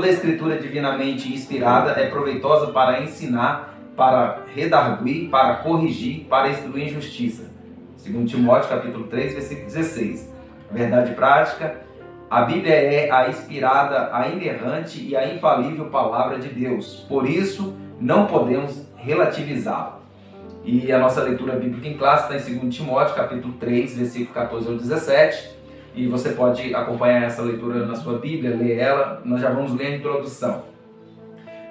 Toda a escritura divinamente inspirada é proveitosa para ensinar, para redarguir, para corrigir, para instruir em justiça. Segundo Timóteo, capítulo 3, versículo 16. Verdade prática, a Bíblia é a inspirada, a inerrante e a infalível palavra de Deus. Por isso, não podemos relativizá-la. E a nossa leitura bíblica em classe está em 2 Timóteo, capítulo 3, versículo 14 ao 17. E você pode acompanhar essa leitura na sua Bíblia, ler ela. Nós já vamos ler a introdução.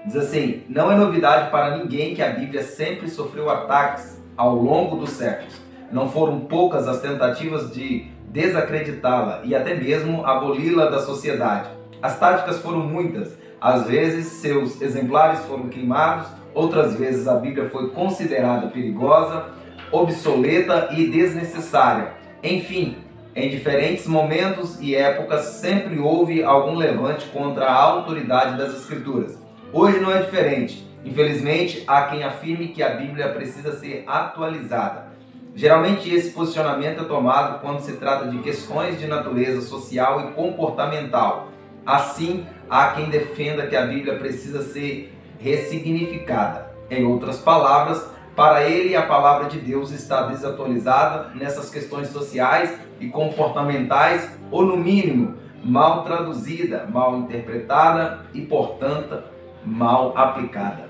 Diz assim: Não é novidade para ninguém que a Bíblia sempre sofreu ataques ao longo dos séculos. Não foram poucas as tentativas de desacreditá-la e até mesmo aboli-la da sociedade. As táticas foram muitas. Às vezes, seus exemplares foram queimados, outras vezes, a Bíblia foi considerada perigosa, obsoleta e desnecessária. Enfim, em diferentes momentos e épocas sempre houve algum levante contra a autoridade das Escrituras. Hoje não é diferente. Infelizmente, há quem afirme que a Bíblia precisa ser atualizada. Geralmente, esse posicionamento é tomado quando se trata de questões de natureza social e comportamental. Assim, há quem defenda que a Bíblia precisa ser ressignificada. Em outras palavras, para ele, a palavra de Deus está desatualizada nessas questões sociais e comportamentais, ou no mínimo, mal traduzida, mal interpretada e, portanto, mal aplicada.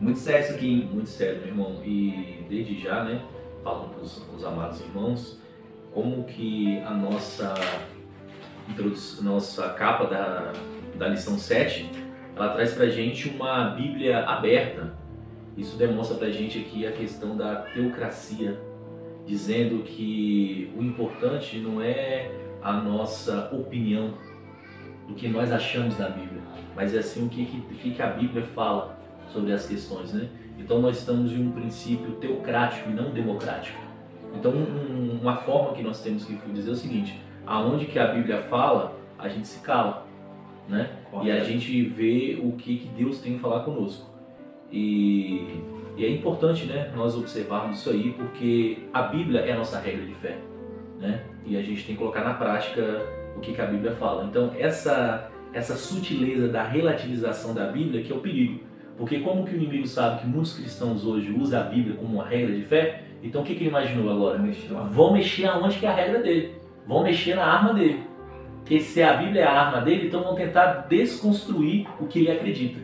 Muito sério isso aqui, muito sério, meu irmão. E desde já, né, falando para os amados irmãos, como que a nossa nossa capa da, da lição 7, ela traz para gente uma Bíblia aberta, isso demonstra para a gente aqui a questão da teocracia, dizendo que o importante não é a nossa opinião do que nós achamos da Bíblia, mas é assim o que, que, que a Bíblia fala sobre as questões, né? Então nós estamos em um princípio teocrático e não democrático. Então um, uma forma que nós temos que dizer é o seguinte: aonde que a Bíblia fala, a gente se cala, né? E a gente vê o que, que Deus tem a falar conosco. E, e, é importante né, nós observarmos isso aí, porque a Bíblia é a nossa regra de fé. Né? E a gente tem que colocar na prática o que, que a Bíblia fala. Então, essa, essa sutileza da relativização da Bíblia que é o perigo. Porque como que o inimigo sabe que muitos cristãos hoje usam a Bíblia como uma regra de fé, então o que, que ele imaginou agora? Vão mexer aonde que é a regra dele. Vão mexer na arma dele. Porque se a Bíblia é a arma dele, então vão tentar desconstruir o que ele acredita.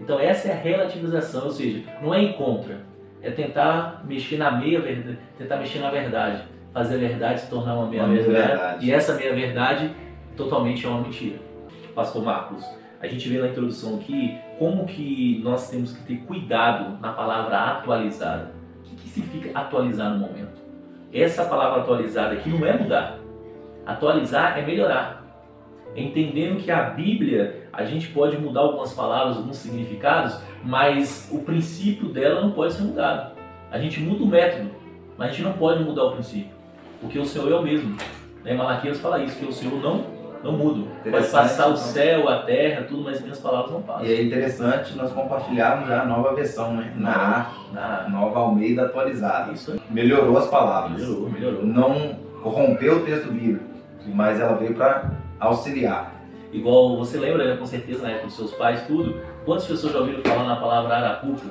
Então essa é a relativização, ou seja, não é ir contra, é tentar mexer na meia verdade, tentar mexer na verdade, fazer a verdade se tornar uma meia uma verdade, verdade, e essa meia verdade totalmente é uma mentira. Pastor Marcos, a gente vê na introdução aqui como que nós temos que ter cuidado na palavra atualizada. O que, que significa atualizar no momento? Essa palavra atualizada aqui não é mudar. Atualizar é melhorar entendendo que a Bíblia a gente pode mudar algumas palavras, alguns significados, mas o princípio dela não pode ser mudado. A gente muda o método, mas a gente não pode mudar o princípio, porque o Senhor é o mesmo. Né? Malaquias fala isso, que o Senhor não não muda. Pode passar o céu, a terra, tudo, mas minhas palavras não passam. E é interessante nós compartilharmos já a nova versão, né? Na, na nova Almeida atualizada. Isso aí. Melhorou as palavras. Melhorou, melhorou. Não corrompeu o texto bíblico, mas ela veio para auxiliar. Igual você lembra, né, com certeza, na época dos seus pais, tudo. Quantas pessoas já ouviram falar na palavra arapuca?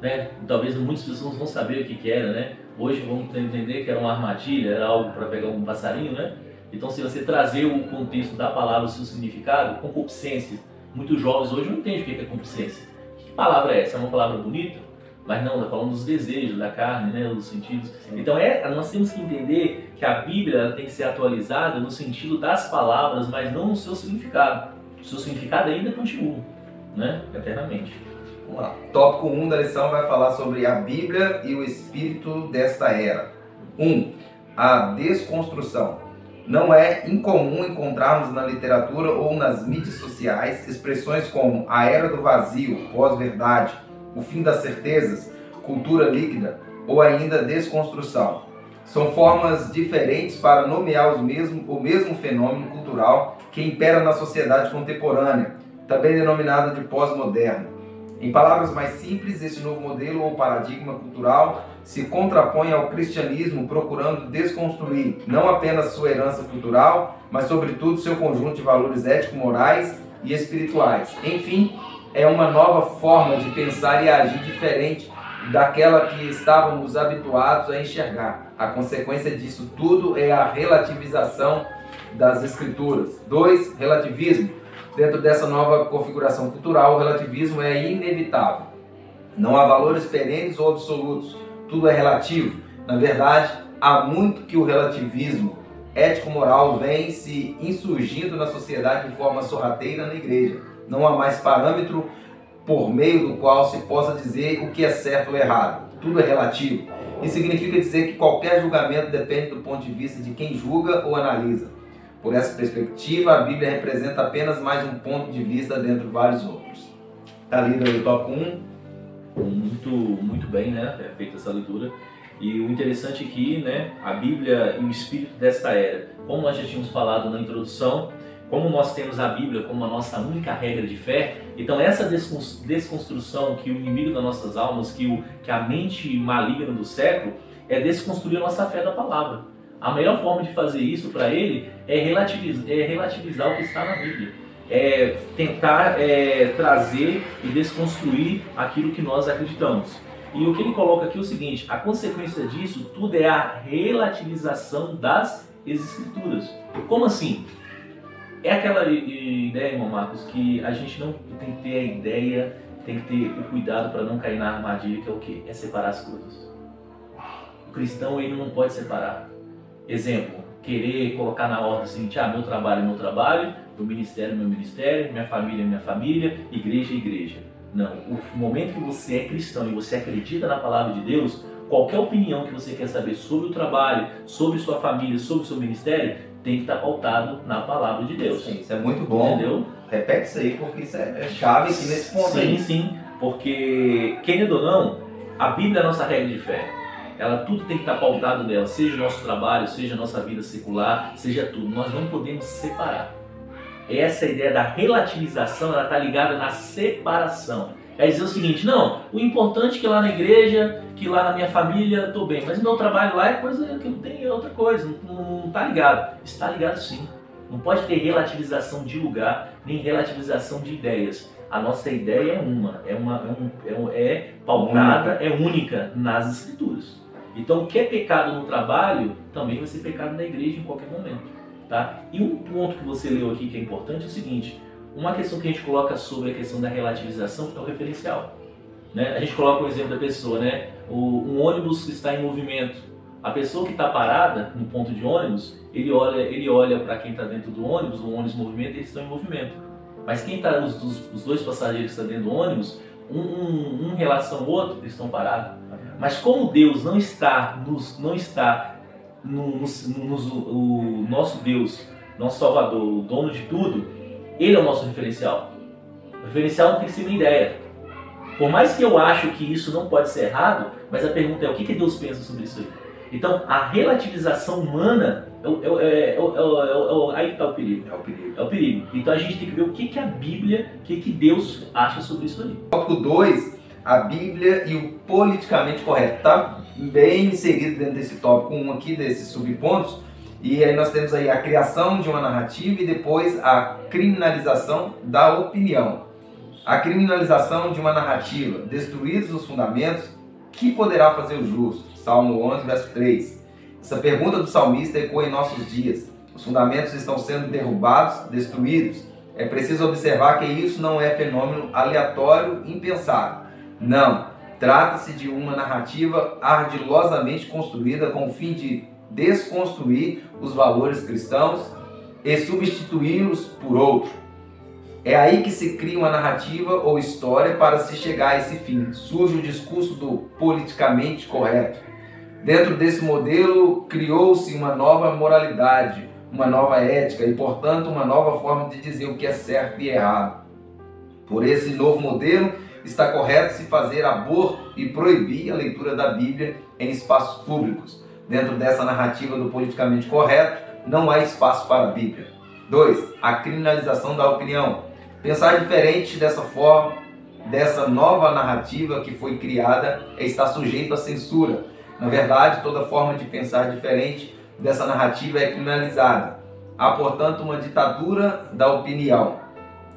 Né? Talvez muitas pessoas não saber o que, que era, né? Hoje vão entender que era uma armadilha, era algo para pegar um passarinho, né? Então, se você trazer o contexto da palavra, o seu significado, concupiscência, muitos jovens hoje não entendem o que é concupiscência. Que palavra é essa? É uma palavra bonita? Mas não, está falando dos desejos da carne, né, dos sentidos. Então é, nós temos que entender que a Bíblia tem que ser atualizada no sentido das palavras, mas não no seu significado. O seu significado ainda continua, né, eternamente. Vamos lá. Tópico 1 da lição vai falar sobre a Bíblia e o espírito desta era. 1. Um, a desconstrução. Não é incomum encontrarmos na literatura ou nas mídias sociais expressões como a era do vazio, pós-verdade, o fim das certezas, cultura líquida ou ainda desconstrução. São formas diferentes para nomear os mesmo, o mesmo fenômeno cultural que impera na sociedade contemporânea, também denominada de pós-moderno. Em palavras mais simples, esse novo modelo ou paradigma cultural se contrapõe ao cristianismo, procurando desconstruir não apenas sua herança cultural, mas sobretudo seu conjunto de valores ético-morais e espirituais. Enfim, é uma nova forma de pensar e agir diferente daquela que estávamos habituados a enxergar. A consequência disso tudo é a relativização das escrituras. Dois, relativismo dentro dessa nova configuração cultural, o relativismo é inevitável. Não há valores perenes ou absolutos, tudo é relativo. Na verdade, há muito que o relativismo ético-moral vem se insurgindo na sociedade de forma sorrateira na igreja. Não há mais parâmetro por meio do qual se possa dizer o que é certo ou errado. Tudo é relativo. Isso significa dizer que qualquer julgamento depende do ponto de vista de quem julga ou analisa. Por essa perspectiva, a Bíblia representa apenas mais um ponto de vista dentre vários outros. Está lido aí o top 1. Muito, muito bem, né? É feita essa leitura. E o interessante aqui, né? A Bíblia e o espírito desta era. Como nós já tínhamos falado na introdução, como nós temos a Bíblia como a nossa única regra de fé, então essa desconstrução que o inimigo das nossas almas, que, o, que a mente maligna do século, é desconstruir a nossa fé da palavra. A melhor forma de fazer isso para ele é relativizar, é relativizar o que está na Bíblia. É tentar é, trazer e desconstruir aquilo que nós acreditamos. E o que ele coloca aqui é o seguinte: a consequência disso tudo é a relativização das escrituras. Como assim? É aquela ideia, irmão Marcos, que a gente não tem que ter a ideia, tem que ter o cuidado para não cair na armadilha, que é o quê? É separar as coisas. O cristão ele não pode separar. Exemplo, querer colocar na ordem assim, ah, meu trabalho é meu trabalho, meu ministério é meu ministério, minha família é minha família, igreja é igreja. Não, o momento que você é cristão e você acredita na palavra de Deus, qualquer opinião que você quer saber sobre o trabalho, sobre sua família, sobre o seu ministério, tem que estar pautado na palavra de Deus. Sim, isso é muito bom. Entendeu? Repete isso aí, porque isso é, é chave aqui nesse ponto sim, aí. Sim, sim, porque, querendo ou não, a Bíblia é a nossa regra de fé ela tudo tem que estar pautado nela, seja o nosso trabalho, seja a nossa vida secular, seja tudo. Nós não podemos separar. Essa ideia da relativização, ela está ligada na separação. É dizer o seguinte, não, o importante é que lá na igreja, que lá na minha família, estou bem, mas o meu trabalho lá é coisa que não tem outra coisa, não está ligado. Está ligado sim. Não pode ter relativização de lugar, nem relativização de ideias a nossa ideia é uma, é, uma, é, um, é, é pautada, é única nas escrituras. Então, o que é pecado no trabalho também vai ser pecado na igreja em qualquer momento. Tá? E um ponto que você leu aqui que é importante é o seguinte: uma questão que a gente coloca sobre a questão da relativização é o referencial. Né? A gente coloca o exemplo da pessoa, né? O, um ônibus que está em movimento. A pessoa que está parada no ponto de ônibus, ele olha, ele olha para quem está dentro do ônibus, o ônibus movimenta e eles estão em movimento. Mas quem está, os, os, dois passageiros que estão dentro do ônibus, um, um, um relação ao outro, eles estão parados. Mas como Deus não está, nos, não está no, no, no, o nosso Deus, nosso Salvador, o dono de tudo, Ele é o nosso referencial. O referencial não tem que ser uma ideia. Por mais que eu acho que isso não pode ser errado, mas a pergunta é o que, que Deus pensa sobre isso aí? Então, a relativização humana é, é, é, aí está o perigo. É o perigo. É o perigo. Então a gente tem que ver o que, que a Bíblia, o que, que Deus acha sobre isso aí. Tópico 2 a Bíblia e o politicamente correto. Está bem inserido dentro desse tópico um aqui, desses subpontos. E aí nós temos aí a criação de uma narrativa e depois a criminalização da opinião. A criminalização de uma narrativa, destruídos os fundamentos, que poderá fazer o justo? Salmo 11, verso 3. Essa pergunta do salmista ecoa em nossos dias. Os fundamentos estão sendo derrubados, destruídos. É preciso observar que isso não é fenômeno aleatório, impensável. Não, trata-se de uma narrativa ardilosamente construída com o fim de desconstruir os valores cristãos e substituí-los por outro. É aí que se cria uma narrativa ou história para se chegar a esse fim. Surge o discurso do politicamente correto. Dentro desse modelo, criou-se uma nova moralidade, uma nova ética e, portanto, uma nova forma de dizer o que é certo e errado. Por esse novo modelo, está correto se fazer aborto e proibir a leitura da Bíblia em espaços públicos. Dentro dessa narrativa do politicamente correto, não há espaço para a Bíblia. 2. A criminalização da opinião. Pensar diferente dessa forma dessa nova narrativa que foi criada está sujeito à censura. Na verdade, toda forma de pensar diferente dessa narrativa é criminalizada. Há, portanto, uma ditadura da opinião.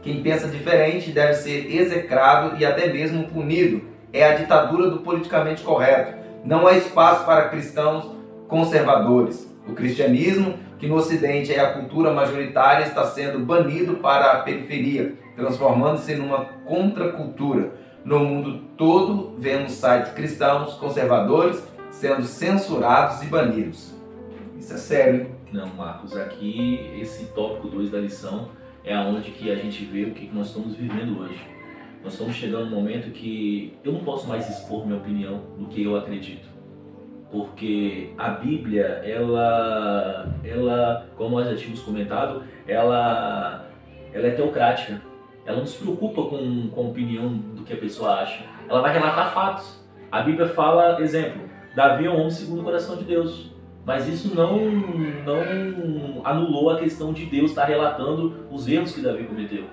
Quem pensa diferente deve ser execrado e até mesmo punido. É a ditadura do politicamente correto. Não há espaço para cristãos conservadores. O cristianismo, que no Ocidente é a cultura majoritária, está sendo banido para a periferia, transformando-se numa contracultura. No mundo todo, vemos sites cristãos conservadores sendo censurados e banidos. Isso é sério. Não, Marcos, aqui esse tópico 2 da lição é aonde que a gente vê o que nós estamos vivendo hoje. Nós estamos chegando num momento que eu não posso mais expor minha opinião do que eu acredito. Porque a Bíblia, ela, ela como nós já tínhamos comentado, ela, ela é teocrática. Ela não se preocupa com, com a opinião do que a pessoa acha. Ela vai relatar fatos. A Bíblia fala, exemplo, Davi é um homem segundo o coração de Deus. Mas isso não, não anulou a questão de Deus estar relatando os erros que Davi cometeu,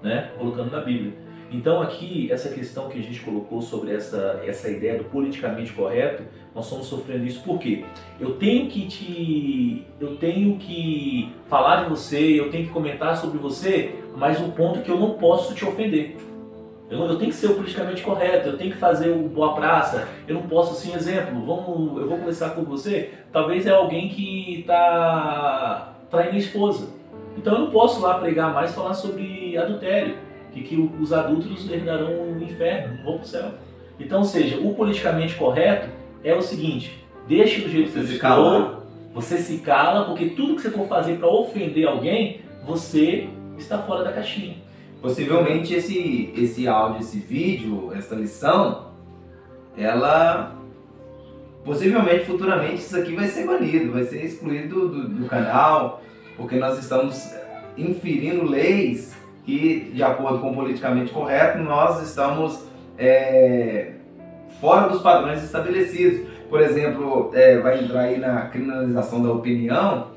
né? colocando na Bíblia. Então aqui, essa questão que a gente colocou sobre essa, essa ideia do politicamente correto, nós estamos sofrendo isso por quê? Eu tenho que te. Eu tenho que falar de você, eu tenho que comentar sobre você, mas o ponto é que eu não posso te ofender. Eu, eu tenho que ser o politicamente correto, eu tenho que fazer o boa praça, eu não posso, assim, exemplo, vamos, eu vou conversar com você, talvez é alguém que está traindo a esposa. Então eu não posso lá pregar mais falar sobre adultério, que, que os adultos herdarão o inferno, não vão para o céu. Então, ou seja, o politicamente correto é o seguinte, deixe do jeito que você estou, você se cala, porque tudo que você for fazer para ofender alguém, você está fora da caixinha. Possivelmente esse, esse áudio, esse vídeo, essa lição, ela possivelmente futuramente isso aqui vai ser banido, vai ser excluído do, do, canal, porque nós estamos inferindo leis que, de acordo com o politicamente correto, nós estamos é, fora dos padrões estabelecidos. Por exemplo, é, vai entrar aí na criminalização da opinião,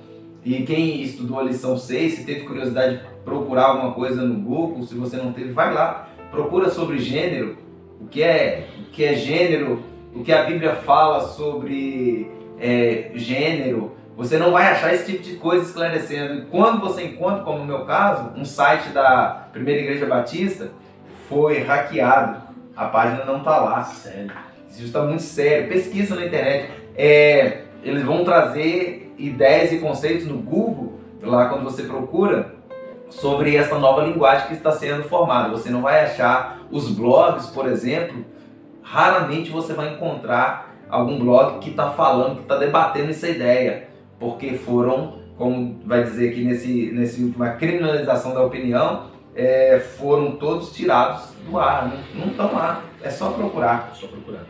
e quem estudou a lição 6, se teve curiosidade procurar alguma coisa no Google, se você não teve, vai lá, procura sobre gênero, o que é, o que é gênero, o que a Bíblia fala sobre é, gênero. Você não vai achar esse tipo de coisa esclarecendo. E quando você encontra, como no meu caso, um site da Primeira Igreja Batista foi hackeado, a página não está lá. Sério. Isso está muito sério. Pesquisa na internet. É, eles vão trazer ideias e conceitos no Google, lá quando você procura, sobre essa nova linguagem que está sendo formada. Você não vai achar os blogs, por exemplo, raramente você vai encontrar algum blog que está falando, que está debatendo essa ideia, porque foram, como vai dizer aqui nesse, nesse última criminalização da opinião, é, foram todos tirados do ar, não estão lá, é só procurar. Só procurar.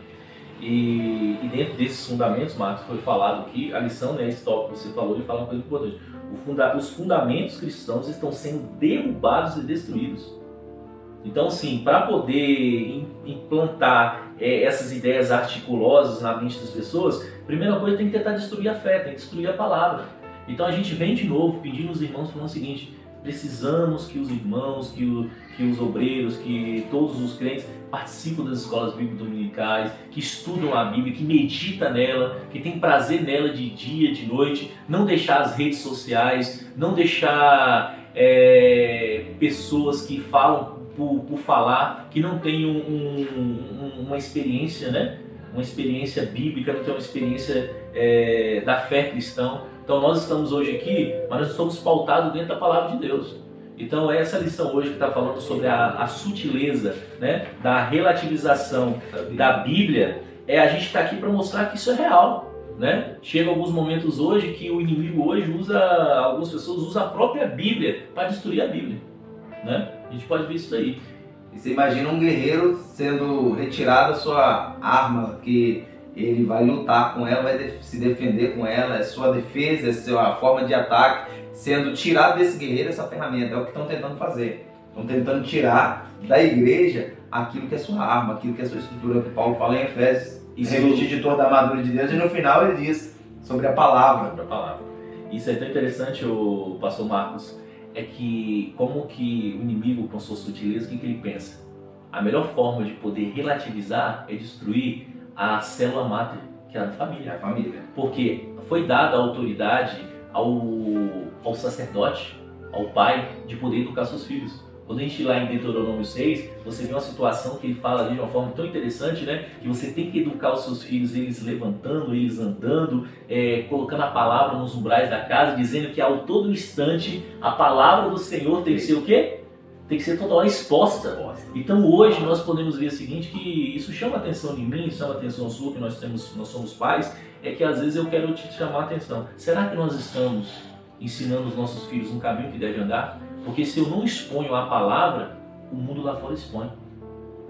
E, e, dentro desses fundamentos, Marcos, foi falado que a lição, né, esse tópico que você falou, ele fala uma coisa importante funda os fundamentos cristãos estão sendo derrubados e destruídos. Então, sim, para poder implantar é, essas ideias articulosas na mente das pessoas, primeira coisa tem que tentar destruir a fé, tem que destruir a palavra. Então a gente vem de novo pedindo aos irmãos falando o seguinte: precisamos que os irmãos, que, o, que os obreiros, que todos os crentes participam das escolas bíblicas dominicais, que estudam a Bíblia, que medita nela, que tem prazer nela de dia, de noite, não deixar as redes sociais, não deixar é, pessoas que falam por, por, falar, que não têm um, um, uma experiência, né? Uma experiência bíblica, não tem uma experiência é, da fé cristã. Então nós estamos hoje aqui, mas nós somos pautados dentro da palavra de Deus. Então essa lição hoje que está falando sobre a, a, sutileza né, da relativização da Bíblia, é a gente estar tá aqui para mostrar que isso é real. Né? Chega alguns momentos hoje que o inimigo hoje usa, algumas pessoas usam a própria Bíblia para destruir a Bíblia. Né? A gente pode ver isso aí. E você imagina um guerreiro sendo retirado a sua arma que ele vai lutar com ela, vai se defender com ela, é sua defesa, é sua forma de ataque, sendo tirado desse guerreiro essa ferramenta. É o que estão tentando fazer. Estão tentando tirar da igreja aquilo que é sua arma, aquilo que é sua estrutura, que Paulo fala em Efésios. Isso revestir de toda a armadura de Deus, e no final ele diz sobre a palavra. Sobre a palavra. Isso é tão interessante, o pastor Marcos, é que como que o inimigo, com sua sutileza, o que, que ele pensa? a melhor forma de poder relativizar é destruir a célula máter, que é a família. É a família. Porque foi dada a autoridade ao, ao sacerdote, ao pai, de poder educar seus filhos. Quando a gente lá em Deuteronômio 6, você vê uma situação que ele fala ali de uma forma tão interessante, né? Que você tem que educar os seus filhos, eles levantando, eles andando, é, colocando a palavra nos umbrais da casa, dizendo que ao todo instante a palavra do Senhor tem que ser o quê? Tem que ser toda hora exposta. Então hoje nós podemos ver o seguinte, que isso chama a atenção de mim, chama a atenção sua, que nós, temos, nós somos pais, é que às vezes eu quero te chamar a atenção. Será que nós estamos ensinando os nossos filhos um caminho que deve andar? Porque se eu não exponho a palavra, o mundo lá fora expõe.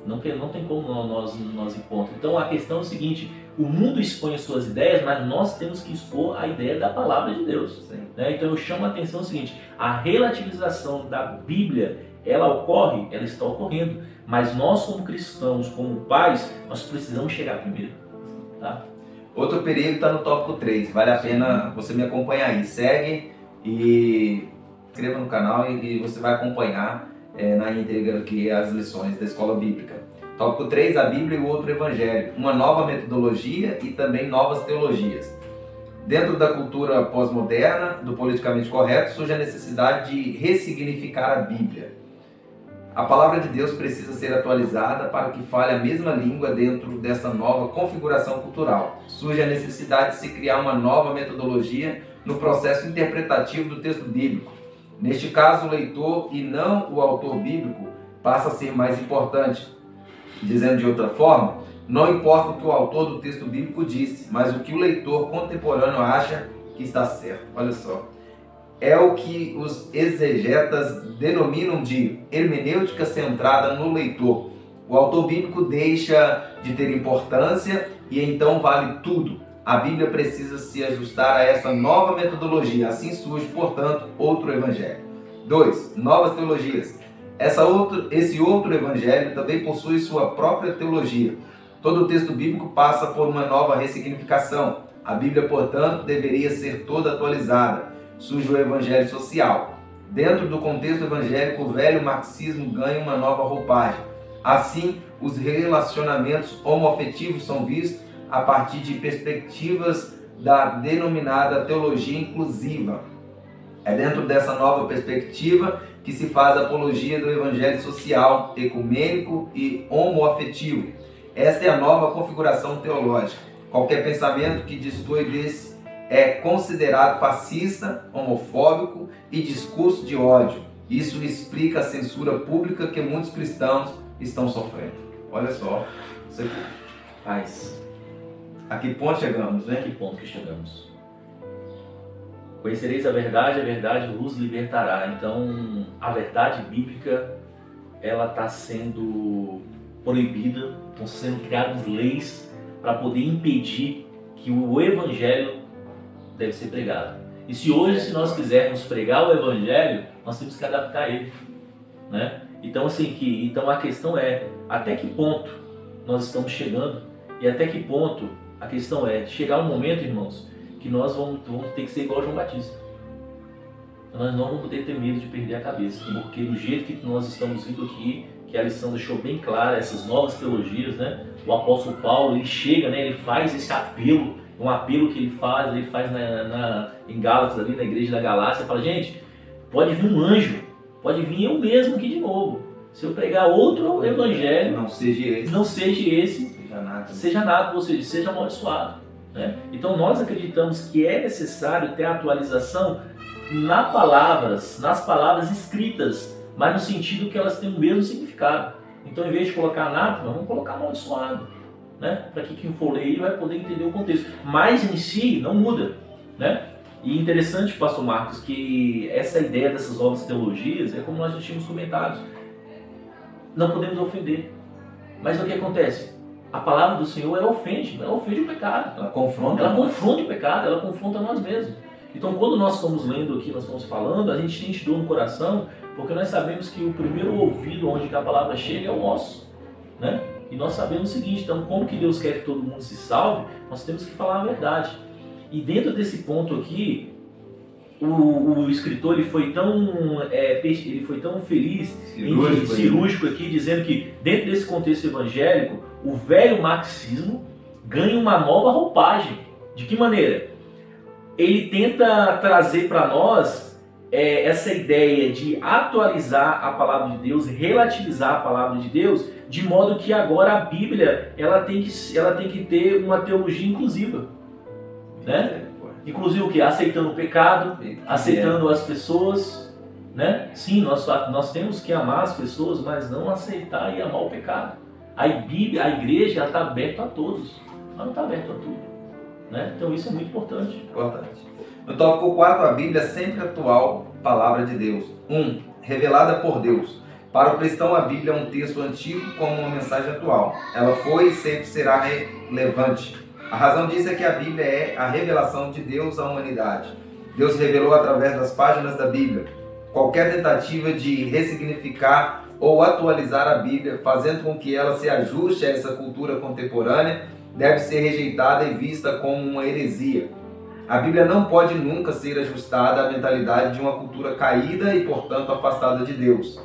Não, tem, não tem como nós, nós encontrar. Então a questão é o seguinte: o mundo expõe as suas ideias, mas nós temos que expor a ideia da palavra de Deus. Né? Então eu chamo a atenção o seguinte: a relativização da Bíblia ela ocorre, ela está ocorrendo, mas nós como cristãos, como pais, nós precisamos chegar primeiro. Tá? Outro perigo está no tópico 3, vale a pena você me acompanhar aí. Segue e inscreva no canal e, você vai acompanhar é, na íntegra aqui as lições da escola bíblica. Tópico 3, a Bíblia e o outro evangelho. Uma nova metodologia e também novas teologias. Dentro da cultura pós-moderna, do politicamente correto, surge a necessidade de ressignificar a Bíblia. A palavra de Deus precisa ser atualizada para que fale a mesma língua dentro dessa nova configuração cultural. Surge a necessidade de se criar uma nova metodologia no processo interpretativo do texto bíblico. Neste caso, o leitor e não o autor bíblico passa a ser mais importante. Dizendo de outra forma, não importa o que o autor do texto bíblico disse, mas o que o leitor contemporâneo acha que está certo. Olha só. É o que os exegetas denominam de hermenêutica centrada no leitor. O autor bíblico deixa de ter importância e então vale tudo. A Bíblia precisa se ajustar a essa nova metodologia. Assim surge, portanto, outro evangelho. 2. Novas teologias. Essa outro, esse outro evangelho também possui sua própria teologia. Todo o texto bíblico passa por uma nova ressignificação. A Bíblia, portanto, deveria ser toda atualizada. Surge o evangelho social. Dentro do contexto evangélico, o velho marxismo ganha uma nova roupagem. Assim, os relacionamentos homoafetivos são vistos a partir de perspectivas da denominada teologia inclusiva. É dentro dessa nova perspectiva que se faz a apologia do evangelho social, ecumênico e homoafetivo. Esta é a nova configuração teológica. Qualquer pensamento que destoe desse é considerado fascista, homofóbico e discurso de ódio. Isso explica a censura pública que muitos cristãos estão sofrendo. Olha só, você faz. A que ponto chegamos, né? A que ponto que chegamos? Conhecereis a verdade, a verdade vos libertará. Então, a verdade bíblica, ela está sendo proibida, estão sendo criadas leis para poder impedir que o evangelho deve ser pregado. E se hoje, se nós quisermos pregar o evangelho, nós temos que adaptar ele, né? Então, assim, que, então a questão é até que ponto nós estamos chegando e até que ponto a questão é chegar um momento, irmãos, que nós vamos, vamos ter que ser igual a João Batista. Nós não vamos poder ter medo de perder a cabeça, porque do jeito que nós estamos indo aqui, que a lição deixou bem clara, essas novas teologias, né? O apóstolo Paulo, ele chega, né? Ele faz esse apelo, um apelo que ele faz, ele faz na, na, em Gálatas, ali na igreja da Galácia, fala, gente, pode vir um anjo, pode vir eu mesmo aqui de novo. Se eu pregar outro evangelho, não seja esse, não seja esse nada, seja nada ou seja, seja amaldiçoado. Né? Então nós acreditamos que é necessário ter atualização nas palavras, nas palavras escritas, mas no sentido que elas têm o mesmo significado. Então, em vez de colocar anátema, vamos colocar amaldiçoado, né? Para que quem for ler vai poder entender o contexto. Mas em si não muda, né? E interessante, Pastor Marcos, que essa ideia dessas novas teologias é como nós já tínhamos comentado. Não podemos ofender. Mas o que acontece? A palavra do Senhor ela ofende, ela ofende o pecado. Ela confronta. Ela confronta o pecado, ela confronta nós mesmos. Então, quando nós estamos lendo aqui, nós estamos falando, a gente sente dor no coração, porque nós sabemos que o primeiro ouvido onde a palavra chega é o nosso, né? E nós sabemos o seguinte, então, como que Deus quer que todo mundo se salve, nós temos que falar a verdade. E dentro desse ponto aqui, o, o escritor ele foi tão é, ele foi tão feliz cirúrgico, em, cirúrgico aqui dizendo que dentro desse contexto evangélico o velho marxismo ganha uma nova roupagem de que maneira ele tenta trazer para nós é, essa ideia de atualizar a palavra de Deus relativizar a palavra de Deus de modo que agora a Bíblia ela tem que ela tem que ter uma teologia inclusiva né Inclusive o que? Aceitando o pecado, aceitando as pessoas, né? Sim, nós, nós temos que amar as pessoas, mas não aceitar e amar o pecado. A Bíblia, a igreja, está aberta a todos, mas não está aberta a tudo. Né? Então isso é muito importante. Importante. No tópico 4, a Bíblia é sempre atual, palavra de Deus. 1. Um, revelada por Deus. Para o cristão, a Bíblia é um texto antigo como uma mensagem atual. Ela foi e sempre será relevante a razão disso é que a Bíblia é a revelação de Deus à humanidade. Deus revelou através das páginas da Bíblia. Qualquer tentativa de ressignificar ou atualizar a Bíblia, fazendo com que ela se ajuste a essa cultura contemporânea, deve ser rejeitada e vista como uma heresia. A Bíblia não pode nunca ser ajustada à mentalidade de uma cultura caída e, portanto, afastada de Deus.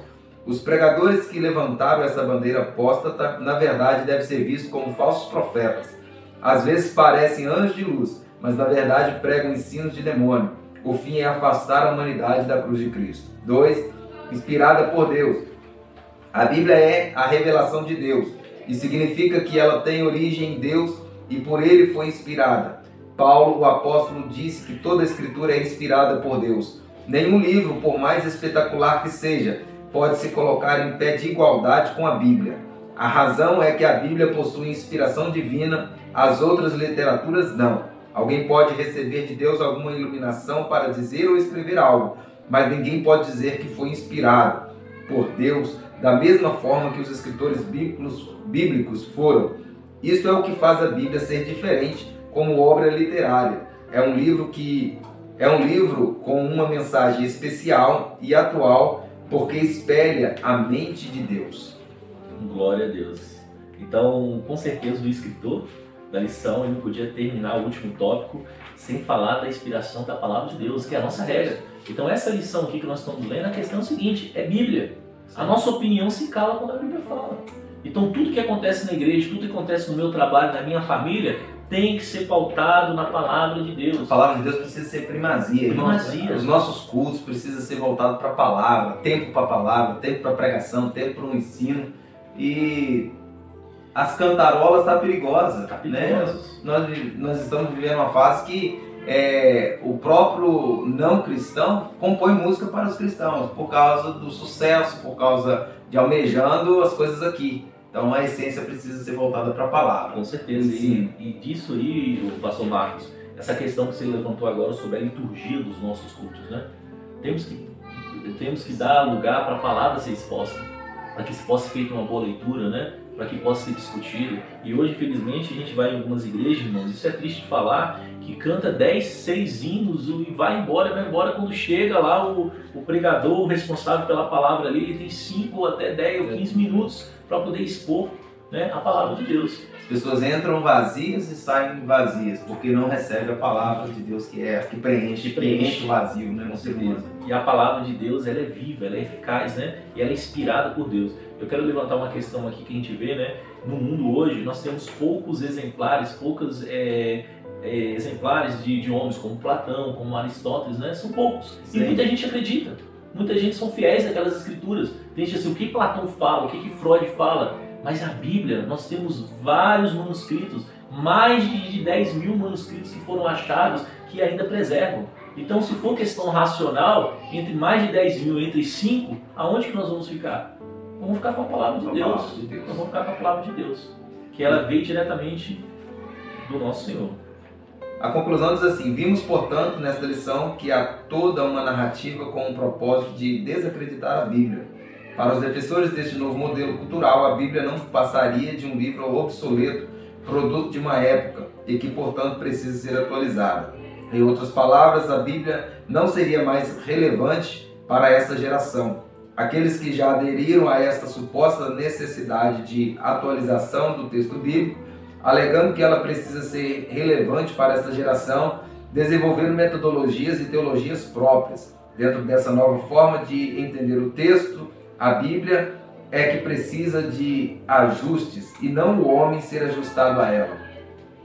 Os pregadores que levantaram essa bandeira apóstata, na verdade, devem ser vistos como falsos profetas às vezes parecem anjos de luz, mas na verdade pregam ensinos de demônio. O fim é afastar a humanidade da cruz de Cristo. 2. Inspirada por Deus. A Bíblia é a revelação de Deus e significa que ela tem origem em Deus e por ele foi inspirada. Paulo, o apóstolo, disse que toda a escritura é inspirada por Deus. Nenhum livro, por mais espetacular que seja, pode se colocar em pé de igualdade com a Bíblia. A razão é que a Bíblia possui inspiração divina as outras literaturas não. Alguém pode receber de Deus alguma iluminação para dizer ou escrever algo, mas ninguém pode dizer que foi inspirado por Deus da mesma forma que os escritores bíblicos, foram. Isto é o que faz a Bíblia ser diferente como obra literária. É um livro que é um livro com uma mensagem especial e atual porque espelha a mente de Deus. Glória a Deus. Então, com certeza o escritor da lição, ele não podia terminar o último tópico sem falar da inspiração da palavra de Deus, que é a nossa regra. Então essa lição aqui que nós estamos lendo, a questão é a seguinte, é Bíblia. A nossa opinião se cala quando a Bíblia fala. Então tudo que acontece na igreja, tudo que acontece no meu trabalho, na minha família, tem que ser pautado na palavra de Deus. A palavra de Deus precisa ser primazia. primazia. Os nossos cultos precisam ser voltados para a palavra, tempo para a palavra, tempo para pregação, tempo para o ensino. E as cantarolas tá perigosa, tá né? Nós, nós estamos vivendo uma fase que é, o próprio não cristão compõe música para os cristãos por causa do sucesso, por causa de almejando as coisas aqui. Então a essência precisa ser voltada para a palavra. Com certeza. E, e, disso aí, o pastor Marcos, essa questão que você levantou agora sobre a liturgia dos nossos cultos, né? Temos que, temos que dar lugar para a palavra ser exposta, para que se possa feita uma boa leitura, né? Para que possa ser discutido. E hoje, infelizmente, a gente vai em algumas igrejas, irmãos, isso é triste de falar, que canta 10, 6 hinos e vai embora, vai embora quando chega lá o, o pregador, o responsável pela palavra ali, ele tem 5 até 10 ou 15 minutos para poder expor né, a palavra de Deus. As pessoas entram vazias e saem vazias, porque não recebem a palavra de Deus que é que preenche, que preenche o vazio, né, com certeza. E a palavra de Deus, ela é viva, ela é eficaz, né? E ela é inspirada por Deus. Eu quero levantar uma questão aqui que a gente vê, né? No mundo hoje, nós temos poucos exemplares, poucos é, é, exemplares de, de homens como Platão, como Aristóteles, né? São poucos. Sim. E muita gente acredita. Muita gente são fiéis àquelas escrituras. Tem gente assim, o que Platão fala, o que, que Freud fala. Mas a Bíblia, nós temos vários manuscritos, mais de 10 mil manuscritos que foram achados que ainda preservam. Então, se for questão racional, entre mais de 10 mil, entre 5, aonde que nós vamos ficar? Vamos ficar com a palavra de, Deus. palavra de Deus. vamos ficar com a palavra de Deus. Que ela veio diretamente do nosso Senhor. A conclusão diz assim: Vimos, portanto, nesta lição que há toda uma narrativa com o propósito de desacreditar a Bíblia. Para os defensores deste novo modelo cultural, a Bíblia não passaria de um livro obsoleto, produto de uma época e que, portanto, precisa ser atualizada. Em outras palavras, a Bíblia não seria mais relevante para essa geração, Aqueles que já aderiram a esta suposta necessidade de atualização do texto bíblico, alegando que ela precisa ser relevante para esta geração, desenvolvendo metodologias e teologias próprias. Dentro dessa nova forma de entender o texto, a Bíblia é que precisa de ajustes e não o homem ser ajustado a ela.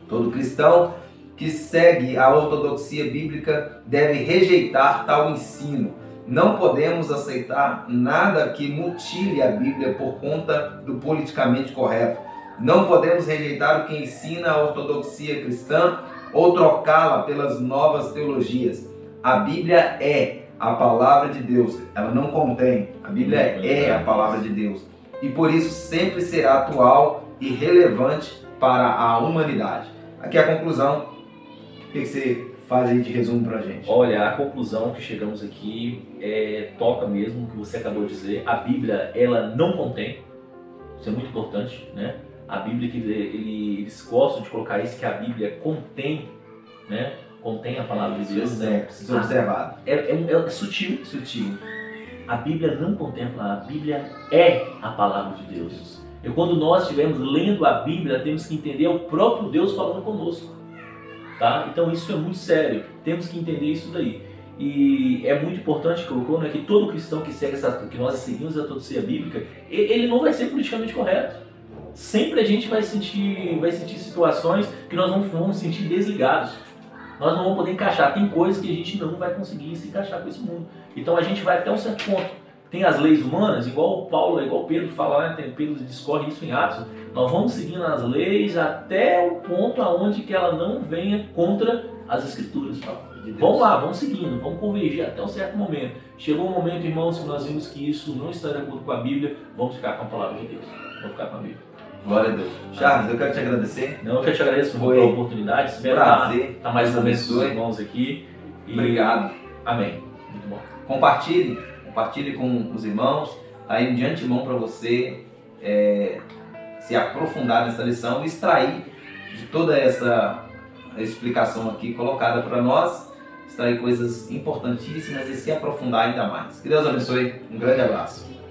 Todo cristão que segue a ortodoxia bíblica deve rejeitar tal ensino. Não podemos aceitar nada que mutile a Bíblia por conta do politicamente correto. Não podemos rejeitar o que ensina a ortodoxia cristã ou trocá-la pelas novas teologias. A Bíblia é a palavra de Deus, ela não contém. A Bíblia é a palavra de Deus e por isso sempre será atual e relevante para a humanidade. Aqui é a conclusão. O que você faz aí de resumo para a gente? Olha, a conclusão que chegamos aqui é, toca mesmo o que você acabou de dizer. A Bíblia ela não contém. Isso é muito importante, né? A Bíblia que ele, eles gostam de colocar isso que a Bíblia contém, né? Contém a palavra de Deus, né? Precisa observar. É, é, é sutil, sutil. A Bíblia não contempla, a Bíblia é a palavra de Deus. E quando nós estivermos lendo a Bíblia, temos que entender o próprio Deus falando conosco. Tá? Então isso é muito sério. Temos que entender isso daí. E é muito importante colocou né, que todo cristão que segue essa, que nós seguimos a ortodoxia bíblica, ele não vai ser politicamente correto. Sempre a gente vai sentir, vai sentir situações que nós não vamos sentir desligados. Nós não vamos poder encaixar. Tem coisas que a gente não vai conseguir se encaixar com esse mundo. Então a gente vai até um certo ponto tem as leis humanas, igual o Paulo, igual Pedro fala, né? Tem, Pedro discorre isso em Atos. Nós vamos seguindo as leis até o ponto aonde que ela não venha contra as escrituras. Tá? Vamos lá, vamos seguindo, vamos convergir até um certo momento. Chegou um momento, irmãos, que nós vimos que isso não está de acordo com a Bíblia, vamos ficar com a palavra de Deus. Vamos ficar com a Bíblia. Glória a Deus. Charles, eu quero te agradecer. Não, eu quero te agradecer por a oportunidade. Espero prazer. estar, estar mais uma vez com os irmãos aqui. E... Obrigado. Amém. Muito bom. Compartilhe compartilhe com os irmãos. Aí de antemão para você é, se aprofundar nessa lição e extrair de toda essa explicação aqui colocada para nós, extrair coisas importantíssimas e se aprofundar ainda mais. Que Deus abençoe. Um grande abraço.